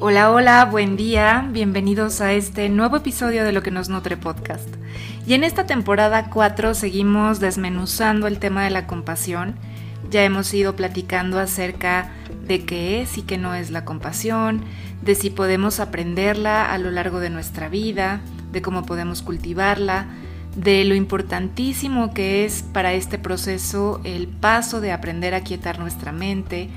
Hola, hola, buen día, bienvenidos a este nuevo episodio de Lo que nos nutre podcast. Y en esta temporada 4 seguimos desmenuzando el tema de la compasión. Ya hemos ido platicando acerca de qué es y qué no es la compasión, de si podemos aprenderla a lo largo de nuestra vida, de cómo podemos cultivarla, de lo importantísimo que es para este proceso el paso de aprender a quietar nuestra mente,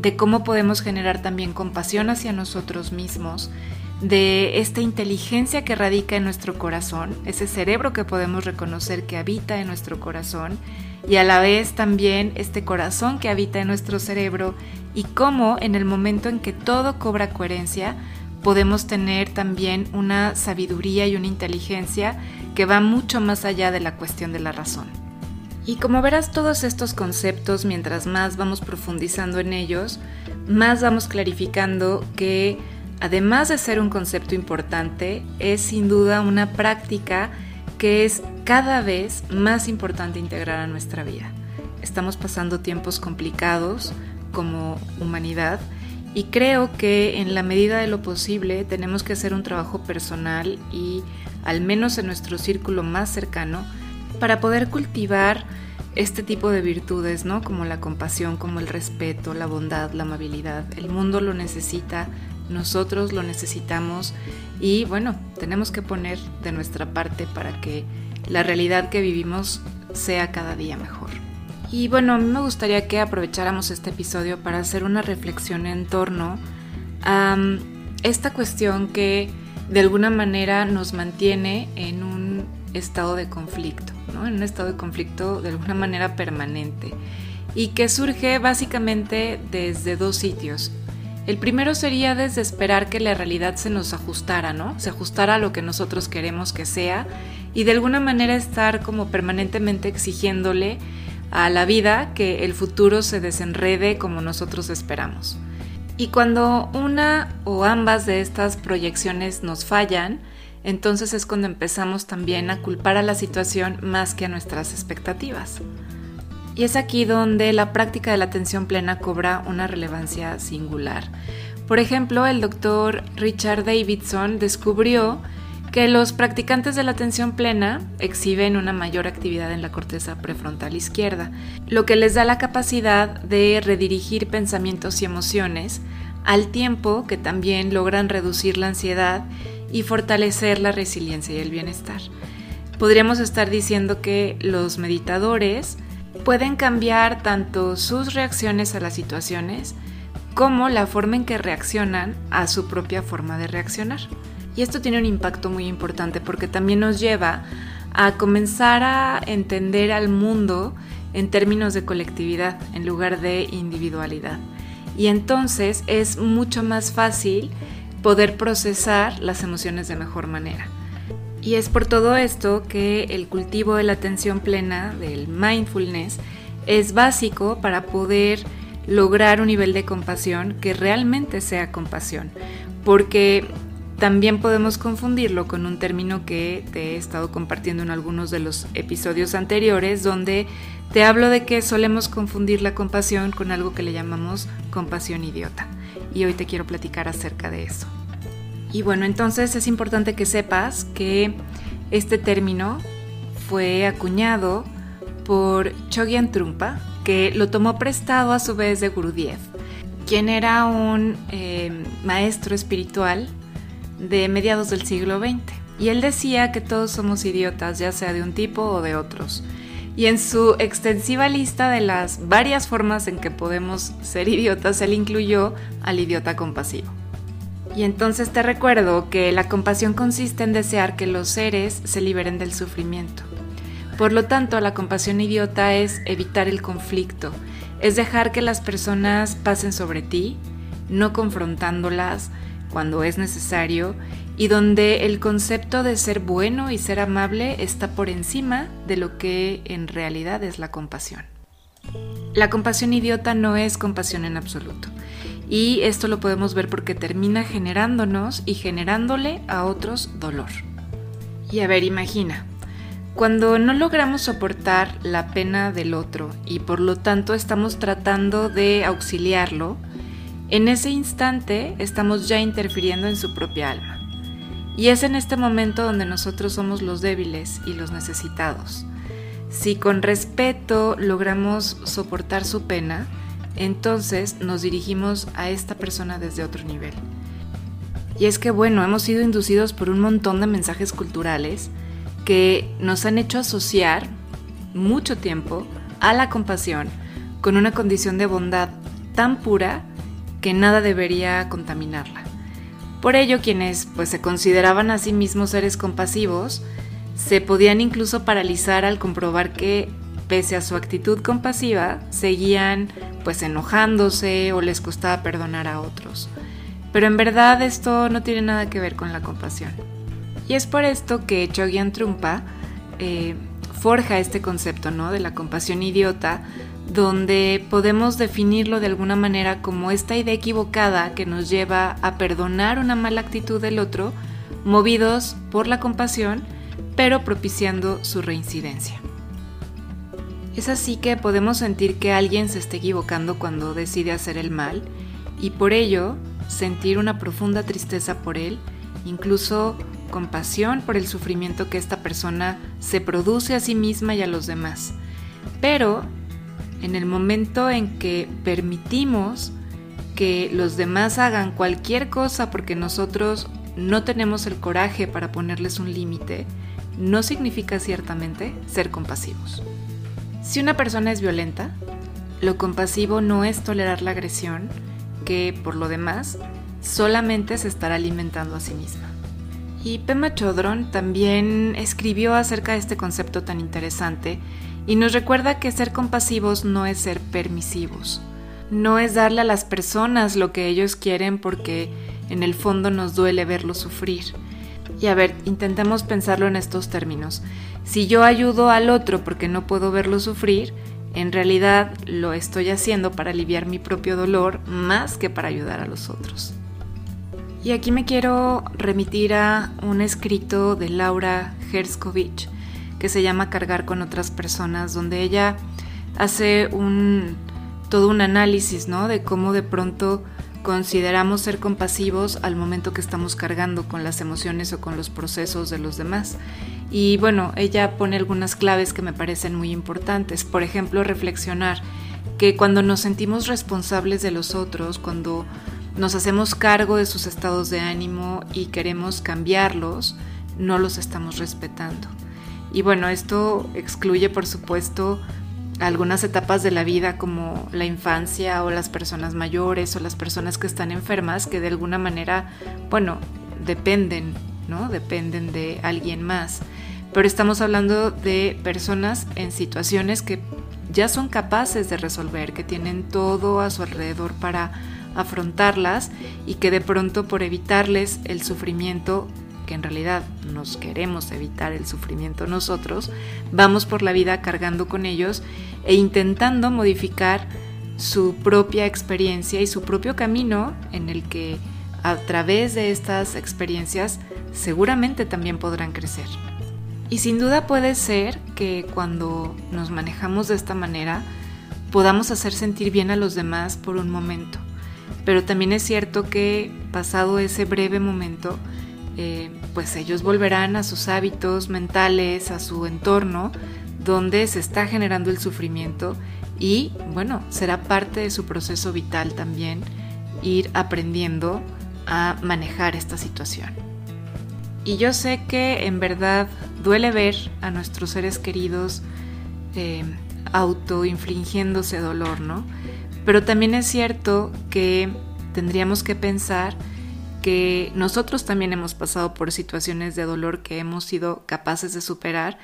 de cómo podemos generar también compasión hacia nosotros mismos, de esta inteligencia que radica en nuestro corazón, ese cerebro que podemos reconocer que habita en nuestro corazón, y a la vez también este corazón que habita en nuestro cerebro, y cómo en el momento en que todo cobra coherencia, podemos tener también una sabiduría y una inteligencia que va mucho más allá de la cuestión de la razón. Y como verás todos estos conceptos, mientras más vamos profundizando en ellos, más vamos clarificando que además de ser un concepto importante, es sin duda una práctica que es cada vez más importante integrar a nuestra vida. Estamos pasando tiempos complicados como humanidad y creo que en la medida de lo posible tenemos que hacer un trabajo personal y al menos en nuestro círculo más cercano para poder cultivar este tipo de virtudes, ¿no? Como la compasión, como el respeto, la bondad, la amabilidad. El mundo lo necesita, nosotros lo necesitamos y bueno, tenemos que poner de nuestra parte para que la realidad que vivimos sea cada día mejor. Y bueno, a mí me gustaría que aprovecháramos este episodio para hacer una reflexión en torno a mm, esta cuestión que de alguna manera nos mantiene en un estado de conflicto, ¿no? en un estado de conflicto de alguna manera permanente y que surge básicamente desde dos sitios. El primero sería desde esperar que la realidad se nos ajustara, ¿no? Se ajustara a lo que nosotros queremos que sea y de alguna manera estar como permanentemente exigiéndole a la vida que el futuro se desenrede como nosotros esperamos. Y cuando una o ambas de estas proyecciones nos fallan, entonces es cuando empezamos también a culpar a la situación más que a nuestras expectativas. Y es aquí donde la práctica de la atención plena cobra una relevancia singular. Por ejemplo, el doctor Richard Davidson descubrió que los practicantes de la atención plena exhiben una mayor actividad en la corteza prefrontal izquierda, lo que les da la capacidad de redirigir pensamientos y emociones, al tiempo que también logran reducir la ansiedad y fortalecer la resiliencia y el bienestar. Podríamos estar diciendo que los meditadores pueden cambiar tanto sus reacciones a las situaciones como la forma en que reaccionan a su propia forma de reaccionar. Y esto tiene un impacto muy importante porque también nos lleva a comenzar a entender al mundo en términos de colectividad en lugar de individualidad. Y entonces es mucho más fácil poder procesar las emociones de mejor manera. Y es por todo esto que el cultivo de la atención plena, del mindfulness, es básico para poder lograr un nivel de compasión que realmente sea compasión. Porque también podemos confundirlo con un término que te he estado compartiendo en algunos de los episodios anteriores, donde te hablo de que solemos confundir la compasión con algo que le llamamos compasión idiota. Y hoy te quiero platicar acerca de eso. Y bueno, entonces es importante que sepas que este término fue acuñado por Chogyan Trumpa, que lo tomó prestado a su vez de Gurudiev, quien era un eh, maestro espiritual de mediados del siglo XX. Y él decía que todos somos idiotas, ya sea de un tipo o de otros. Y en su extensiva lista de las varias formas en que podemos ser idiotas, él incluyó al idiota compasivo. Y entonces te recuerdo que la compasión consiste en desear que los seres se liberen del sufrimiento. Por lo tanto, la compasión idiota es evitar el conflicto, es dejar que las personas pasen sobre ti, no confrontándolas, cuando es necesario y donde el concepto de ser bueno y ser amable está por encima de lo que en realidad es la compasión. La compasión idiota no es compasión en absoluto. Y esto lo podemos ver porque termina generándonos y generándole a otros dolor. Y a ver, imagina, cuando no logramos soportar la pena del otro y por lo tanto estamos tratando de auxiliarlo, en ese instante estamos ya interfiriendo en su propia alma. Y es en este momento donde nosotros somos los débiles y los necesitados. Si con respeto logramos soportar su pena, entonces nos dirigimos a esta persona desde otro nivel. Y es que bueno, hemos sido inducidos por un montón de mensajes culturales que nos han hecho asociar mucho tiempo a la compasión con una condición de bondad tan pura que nada debería contaminarla. Por ello, quienes pues se consideraban a sí mismos seres compasivos, se podían incluso paralizar al comprobar que pese a su actitud compasiva, seguían pues enojándose o les costaba perdonar a otros. Pero en verdad esto no tiene nada que ver con la compasión. Y es por esto que Chogyan Trumpa eh, forja este concepto ¿no? de la compasión idiota, donde podemos definirlo de alguna manera como esta idea equivocada que nos lleva a perdonar una mala actitud del otro, movidos por la compasión, pero propiciando su reincidencia. Es así que podemos sentir que alguien se está equivocando cuando decide hacer el mal y por ello sentir una profunda tristeza por él, incluso compasión por el sufrimiento que esta persona se produce a sí misma y a los demás. Pero en el momento en que permitimos que los demás hagan cualquier cosa porque nosotros no tenemos el coraje para ponerles un límite, no significa ciertamente ser compasivos. Si una persona es violenta, lo compasivo no es tolerar la agresión, que por lo demás solamente se estará alimentando a sí misma. Y Pema Chodron también escribió acerca de este concepto tan interesante y nos recuerda que ser compasivos no es ser permisivos, no es darle a las personas lo que ellos quieren porque en el fondo nos duele verlos sufrir. Y a ver, intentemos pensarlo en estos términos. Si yo ayudo al otro porque no puedo verlo sufrir, en realidad lo estoy haciendo para aliviar mi propio dolor más que para ayudar a los otros. Y aquí me quiero remitir a un escrito de Laura Herskovich que se llama Cargar con otras personas, donde ella hace un todo un análisis, ¿no? De cómo de pronto consideramos ser compasivos al momento que estamos cargando con las emociones o con los procesos de los demás. Y bueno, ella pone algunas claves que me parecen muy importantes. Por ejemplo, reflexionar que cuando nos sentimos responsables de los otros, cuando nos hacemos cargo de sus estados de ánimo y queremos cambiarlos, no los estamos respetando. Y bueno, esto excluye por supuesto algunas etapas de la vida como la infancia o las personas mayores o las personas que están enfermas que de alguna manera, bueno, dependen, ¿no? Dependen de alguien más. Pero estamos hablando de personas en situaciones que ya son capaces de resolver, que tienen todo a su alrededor para afrontarlas y que de pronto por evitarles el sufrimiento que en realidad nos queremos evitar el sufrimiento nosotros, vamos por la vida cargando con ellos e intentando modificar su propia experiencia y su propio camino en el que a través de estas experiencias seguramente también podrán crecer. Y sin duda puede ser que cuando nos manejamos de esta manera podamos hacer sentir bien a los demás por un momento. Pero también es cierto que pasado ese breve momento, eh, pues ellos volverán a sus hábitos mentales, a su entorno, donde se está generando el sufrimiento y bueno, será parte de su proceso vital también ir aprendiendo a manejar esta situación. Y yo sé que en verdad duele ver a nuestros seres queridos eh, autoinfligiéndose dolor, ¿no? Pero también es cierto que tendríamos que pensar que nosotros también hemos pasado por situaciones de dolor que hemos sido capaces de superar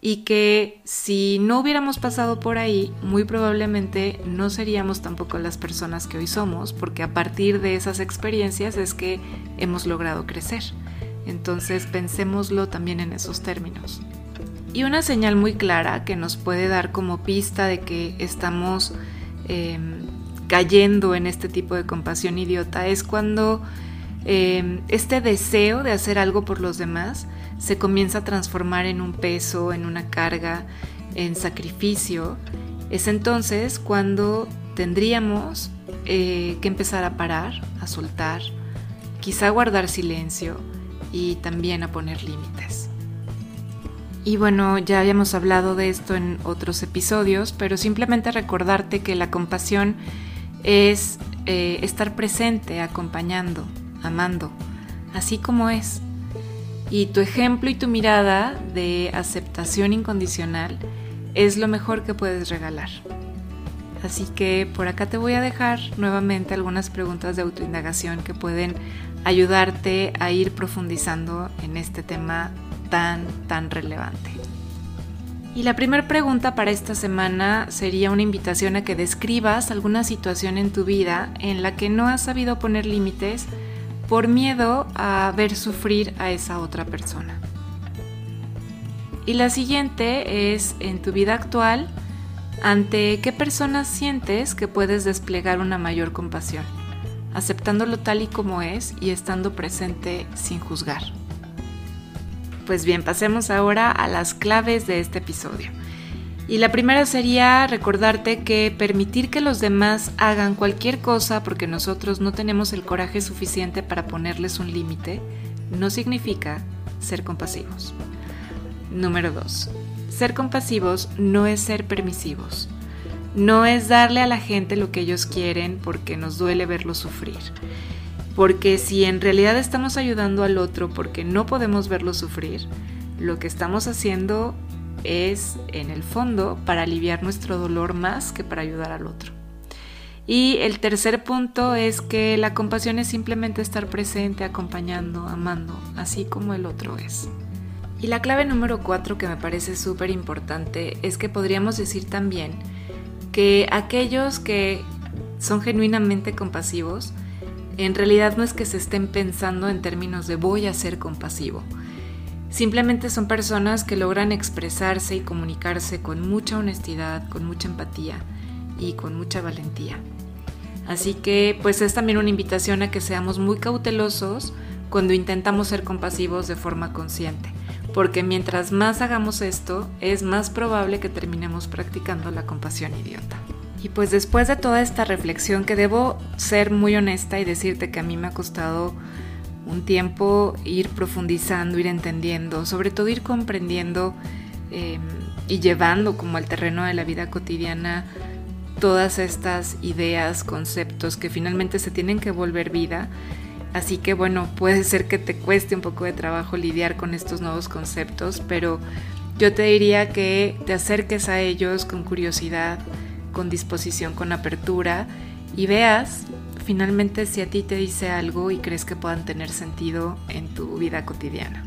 y que si no hubiéramos pasado por ahí, muy probablemente no seríamos tampoco las personas que hoy somos, porque a partir de esas experiencias es que hemos logrado crecer. Entonces pensémoslo también en esos términos. Y una señal muy clara que nos puede dar como pista de que estamos em, cayendo en este tipo de compasión idiota es cuando Em, este deseo de hacer algo por los demás se comienza a transformar en un peso, en una carga, en sacrificio, es entonces cuando tendríamos eh, que empezar a parar, a soltar, quizá guardar silencio y también a poner límites. Y bueno, ya habíamos hablado de esto en otros episodios, pero simplemente recordarte que la compasión es eh, estar presente, acompañando, amando, así como es. Y tu ejemplo y tu mirada de aceptación incondicional es lo mejor que puedes regalar. Así que por acá te voy a dejar nuevamente algunas preguntas de autoindagación que pueden ayudarte a ir profundizando en este tema tan, tan relevante. Y la primera pregunta para esta semana sería una invitación a que describas alguna situación en tu vida en la que no has sabido poner límites por miedo a ver sufrir a esa otra persona. Y la siguiente es, en tu vida actual, ¿ante qué personas sientes que puedes desplegar una mayor compasión? Aceptándolo tal y como es y estando presente sin juzgar. Pues bien, pasemos ahora a las claves de este episodio. Y la primera sería recordarte que permitir que los demás hagan cualquier cosa porque nosotros no tenemos el coraje suficiente para ponerles un límite, no significa ser compasivos. Número 2. Ser compasivos no es ser permisivos. No es darle a la gente lo que ellos quieren porque nos duele verlos sufrir. Porque si en realidad estamos ayudando al otro porque no podemos verlo sufrir, lo que estamos haciendo es, en el fondo, para aliviar nuestro dolor más que para ayudar al otro. Y el tercer punto es que la compasión es simplemente estar presente, acompañando, amando, así como el otro es. Y la clave número cuatro que me parece súper importante es que podríamos decir también que aquellos que son genuinamente compasivos, en realidad no es que se estén pensando en términos de voy a ser compasivo. Simplemente son personas que logran expresarse y comunicarse con mucha honestidad, con mucha empatía y con mucha valentía. Así que pues es también una invitación a que seamos muy cautelosos cuando intentamos ser compasivos de forma consciente porque mientras más hagamos esto, es más probable que terminemos practicando la compasión idiota. Y pues después de toda esta reflexión, que debo ser muy honesta y decirte que a mí me ha costado un tiempo ir profundizando, ir entendiendo, sobre todo ir comprendiendo em, y llevando como al terreno de la vida cotidiana todas estas ideas, conceptos que finalmente se tienen que volver vida. Así que bueno, puede ser que te cueste un poco de trabajo lidiar con estos nuevos conceptos, pero yo te diría que te acerques a ellos con curiosidad, con disposición, con apertura y veas finalmente si a ti te dice algo y crees que puedan tener sentido en tu vida cotidiana.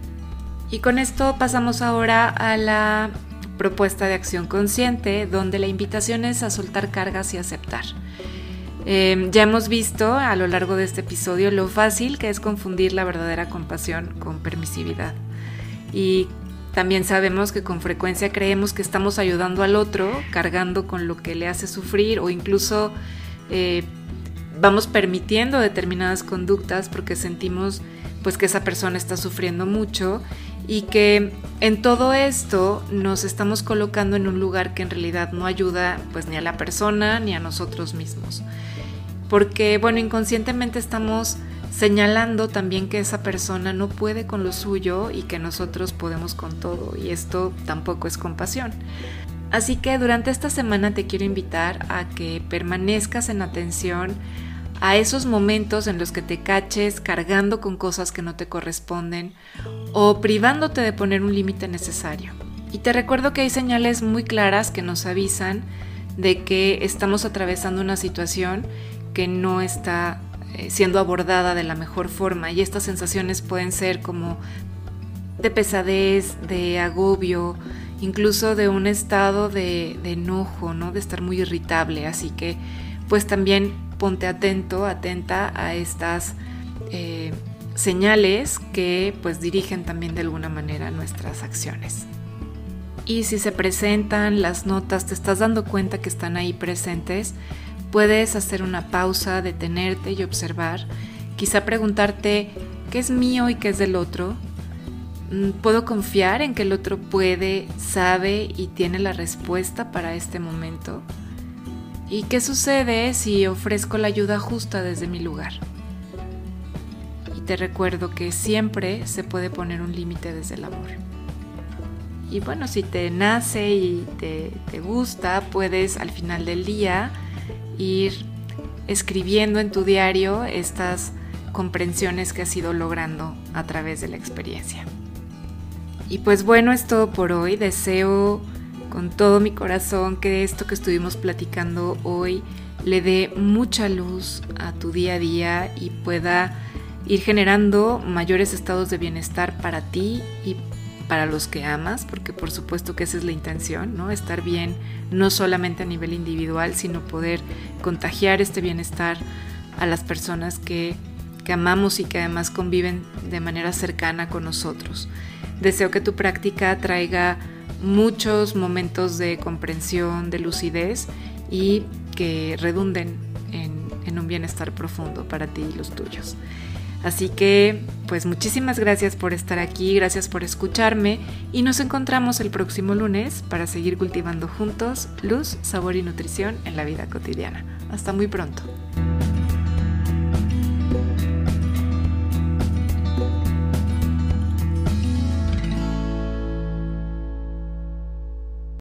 Y con esto pasamos ahora a la propuesta de acción consciente, donde la invitación es a soltar cargas y aceptar. Em, ya hemos visto a lo largo de este episodio lo fácil que es confundir la verdadera compasión con permisividad. Y también sabemos que con frecuencia creemos que estamos ayudando al otro, cargando con lo que le hace sufrir o incluso eh, vamos permitiendo determinadas conductas porque sentimos pues que esa persona está sufriendo mucho y que en todo esto nos estamos colocando en un lugar que en realidad no ayuda pues ni a la persona ni a nosotros mismos. Porque bueno, inconscientemente estamos señalando también que esa persona no puede con lo suyo y que nosotros podemos con todo y esto tampoco es compasión. Así que durante esta semana te quiero invitar a que permanezcas en atención a esos momentos en los que te caches cargando con cosas que no te corresponden o privándote de poner un límite necesario. Y te recuerdo que hay señales muy claras que nos avisan de que estamos atravesando una situación que no está eh, siendo abordada de la mejor forma y estas sensaciones pueden ser como de pesadez, de agobio, incluso de un estado de, de enojo, ¿no? de estar muy irritable. Así que pues también ponte atento, atenta a estas eh, señales que pues dirigen también de alguna manera nuestras acciones. Y si se presentan las notas, te estás dando cuenta que están ahí presentes, puedes hacer una pausa, detenerte y observar. Quizá preguntarte qué es mío y qué es del otro. Mm, ¿Puedo confiar en que el otro puede, sabe y tiene la respuesta para este momento? ¿Y qué sucede si ofrezco la ayuda justa desde mi lugar? Y te recuerdo que siempre se puede poner un límite desde el amor. Y bueno, si te nace y te, te gusta, puedes al final del día ir escribiendo en tu diario estas comprensiones que has ido logrando a través de la experiencia. Y pues bueno, es todo por hoy. Deseo con todo mi corazón que esto que estuvimos platicando hoy le dé mucha luz a tu día a día y pueda ir generando mayores estados de bienestar para ti y para los que amas, porque por supuesto que esa es la intención, ¿no? Estar bien no solamente a nivel individual, sino poder contagiar este bienestar a las personas que, que amamos y que además conviven de manera cercana con nosotros. Deseo que tu práctica traiga muchos momentos de comprensión, de lucidez y que redunden en, un bienestar profundo para ti y los tuyos. Así que, pues muchísimas gracias por estar aquí, gracias por escucharme y nos encontramos el próximo lunes para seguir cultivando juntos luz, sabor y nutrición en la vida cotidiana. Hasta muy pronto.